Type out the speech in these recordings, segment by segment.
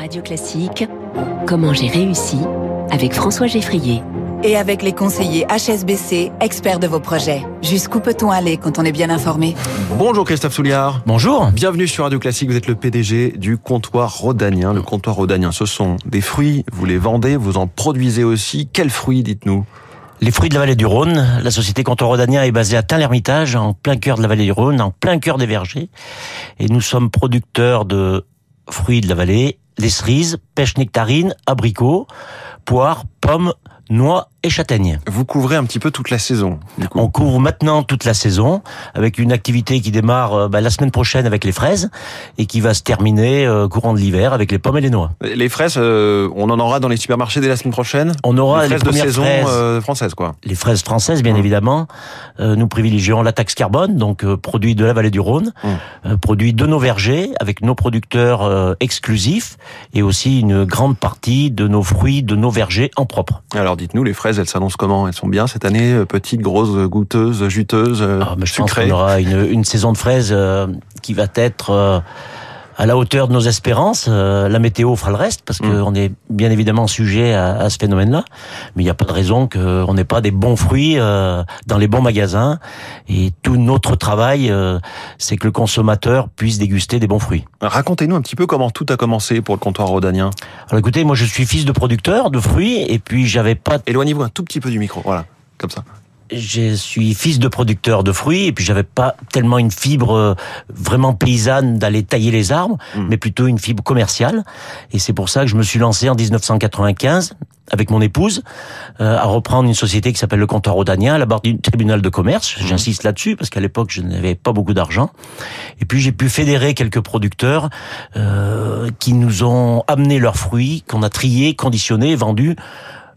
Radio Classique, Comment j'ai réussi avec François Geffrier. Et avec les conseillers HSBC, experts de vos projets. Jusqu'où peut-on aller quand on est bien informé? Bonjour Christophe Souliard. Bonjour. Bienvenue sur Radio Classique. Vous êtes le PDG du comptoir Rodanien. Le comptoir Rodanien, ce sont des fruits. Vous les vendez, vous en produisez aussi. Quels fruits, dites-nous? Les fruits de la vallée du Rhône. La société Comptoir Rodanien est basée à Tain-l'Hermitage, en plein cœur de la vallée du Rhône, en plein cœur des vergers. Et nous sommes producteurs de fruits de la vallée, les cerises, pêche nectarine, abricots, poires, pommes, noix et châtaignes. Vous couvrez un petit peu toute la saison. On couvre maintenant toute la saison avec une activité qui démarre euh, bah, la semaine prochaine avec les fraises et qui va se terminer euh, courant de l'hiver avec les pommes et les noix. Les fraises, euh, on en aura dans les supermarchés dès la semaine prochaine. On aura les fraises de saison fraises, françaises, quoi. Les fraises françaises, bien Mmh. évidemment. nous privilégions la taxe carbone, donc produit de la vallée du Rhône, Mmh. produit de nos vergers avec nos producteurs exclusifs et aussi une grande partie de nos fruits de nos vergers en propre. Alors dites-nous, les fraises, elles s'annoncent comment? Elles sont bien cette année euh, Petites, grosses, goûteuses, juteuses, Ah, mais je pense sucrées? qu'on aura une, une saison de fraises euh, qui va être euh, à la hauteur de nos espérances. Euh, la météo fera le reste parce Mm. qu'on est bien évidemment sujet à, à ce phénomène-là. Mais il n'y a pas de raison qu'on n'ait pas des bons fruits euh, dans les bons magasins. Et tout notre travail, euh, c'est que le consommateur puisse déguster des bons fruits. Racontez-nous un petit peu comment tout a commencé pour le comptoir Rodanien. Alors écoutez, moi je suis fils de producteur de fruits et puis j'avais pas Éloignez-vous un tout petit peu du micro, voilà, comme ça. Je suis fils de producteur de fruits et puis j'avais pas tellement une fibre euh, vraiment paysanne d'aller tailler les arbres, Mm. mais plutôt une fibre commerciale. Et c'est pour ça que je me suis lancé en 1995 avec mon épouse euh, à reprendre une société qui s'appelle le Comptoir Rodanien à la barre du tribunal de commerce. J'insiste là-dessus parce qu'à l'époque je n'avais pas beaucoup d'argent. Et puis j'ai pu fédérer quelques producteurs euh, qui nous ont amené leurs fruits qu'on a triés, conditionnés, vendus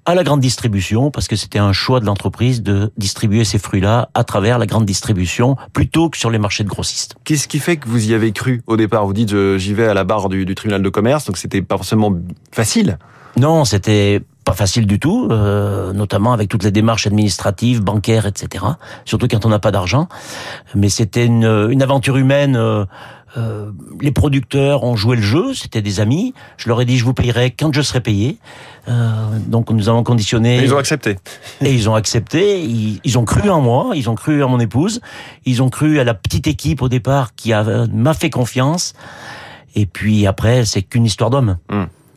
à la grande distribution parce que c'était un choix de l'entreprise de distribuer ces fruits-là à travers la grande distribution plutôt que sur les marchés de grossistes. Qu'est-ce qui fait que vous y avez cru au départ? Vous dites j'y vais à la barre du, du tribunal de commerce, donc c'était pas forcément facile. Non, c'était pas facile du tout, euh, notamment avec toutes les démarches administratives, bancaires, etc. Surtout quand on n'a pas d'argent. Mais c'était une, une aventure humaine. euh, euh, les producteurs ont joué le jeu, c'était des amis. Je leur ai dit je vous payerai quand je serai payé. Euh, donc nous avons conditionné. Et ils ont accepté. Et ils ont accepté, ils, ils ont cru en moi, ils ont cru en mon épouse, ils ont cru à la petite équipe au départ qui m'a fait confiance. Et puis après, c'est qu'une histoire d'homme.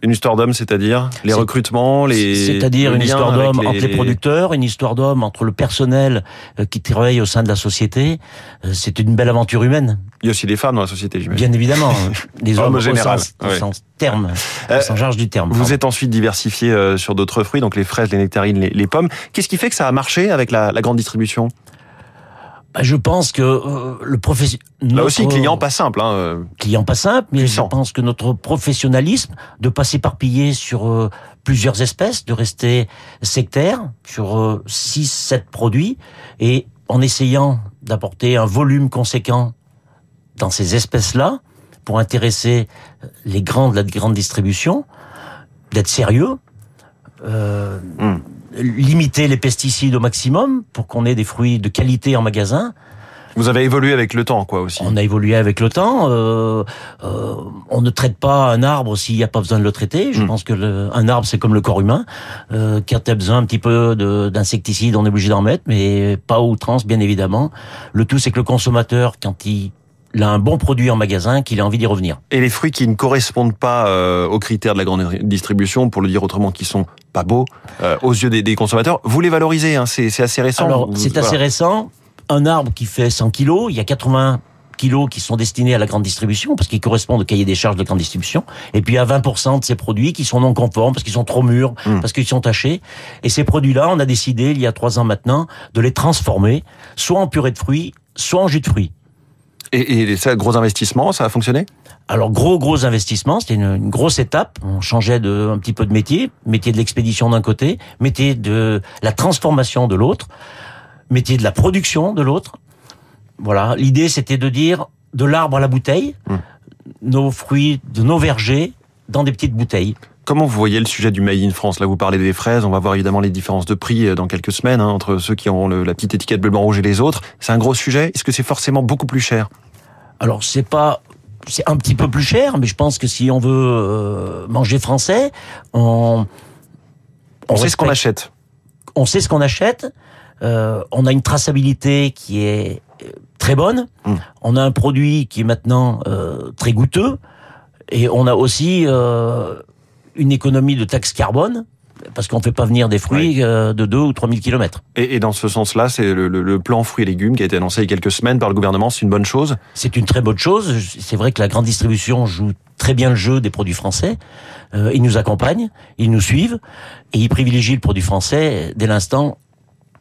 Une histoire d'homme, c'est-à-dire les recrutements, les. C'est-à-dire une histoire d'homme entre les producteurs, une histoire d'homme entre le personnel euh, qui travaille au sein de la société. Euh, C'est une belle aventure humaine, Il y a aussi des femmes dans la société, j'imagine. bien évidemment. Les Homme hommes au général, sens, sens terme, Euh, large du terme. Vous êtes ensuite diversifié euh, sur d'autres fruits, donc les fraises, les nectarines, les, les pommes. Qu'est-ce qui fait que ça a marché avec la, la grande distribution? Je pense que euh, le professionnel... Là aussi, client pas simple. Hein. euh, client pas simple, mais Puissant. je pense que notre professionnalisme de pas s'éparpiller sur euh, plusieurs espèces, de rester sectaire sur 6 7 produits et en essayant d'apporter un volume conséquent dans ces espèces-là pour intéresser les grands de la grande distribution, d'être sérieux, euh, Hmm. Limiter les pesticides au maximum pour qu'on ait des fruits de qualité en magasin. Vous avez évolué avec le temps, quoi, aussi. On a évolué avec le temps. euh, euh, on ne traite pas un arbre s'il n'y a pas besoin de le traiter. Je Mm. pense que le, un arbre, c'est comme le corps humain. Euh, quand as besoin un petit peu de- d'insecticides, on est obligé d'en mettre, mais pas à outrance, bien évidemment. Le tout, c'est que le consommateur, quand il, il a un bon produit en magasin, qu'il a envie d'y revenir. Et les fruits qui ne correspondent pas euh, aux critères de la grande distribution, pour le dire autrement, qui sont pas beaux euh, aux yeux des, des consommateurs, vous les valorisez. Hein, c'est assez récent. Alors, c'est voilà. assez récent. Un arbre qui fait 100 kilos, il y a 80 kilos qui sont destinés à la grande distribution parce qu'ils correspondent au cahier des charges de la grande distribution. Et puis il y a 20% de ces produits qui sont non conformes parce qu'ils sont trop mûrs, Mm. parce qu'ils sont tachés. Et ces produits-là, on a décidé il y a trois ans maintenant de les transformer, soit en purée de fruits, soit en jus de fruits. Et, et ça, gros investissement, ça a fonctionné? Alors gros gros investissement, c'était une, une grosse étape. On changeait de un petit peu de métier, métier de l'expédition d'un côté, métier de la transformation de l'autre, métier de la production de l'autre. Voilà, l'idée c'était de dire de l'arbre à la bouteille, Mm. nos fruits de nos vergers dans des petites bouteilles. Comment vous voyez le sujet du Made in France? Là, vous parlez des fraises, on va voir évidemment les différences de prix euh, dans quelques semaines hein, entre ceux qui le- la petite étiquette bleu, blanc, rouge et les autres. C'est un gros sujet. Est-ce que c'est forcément beaucoup plus cher? Alors c'est pas c'est un petit peu plus cher, mais je pense que si on veut euh, manger français, on On sait ce qu'on achète. on sait ce qu'on achète, euh, on a une traçabilité qui est très bonne, Mm. on a un produit qui est maintenant euh, très goûteux, et on a aussi une économie de taxe carbone, parce qu'on ne fait pas venir des fruits euh, de 2 ou 3 000 kilomètres. Et, et dans ce sens-là, c'est le, le- le plan fruits et légumes qui a été annoncé il y a quelques semaines par le gouvernement. C'est une bonne chose? C'est une très bonne chose. C'est vrai que la grande distribution joue très bien le jeu des produits français. Euh, ils nous accompagnent, ils nous suivent, et ils privilégient le produit français dès l'instant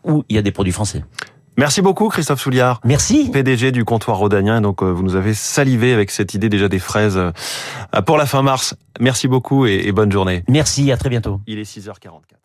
où il y a des produits français. Merci beaucoup, Christophe Souliard. Merci. PDG du comptoir Rhodanien. Et donc, euh, vous nous avez salivé avec cette idée déjà des fraises euh, pour la fin mars. Merci beaucoup et, et bonne journée. Merci, à très bientôt. Il est 6h44.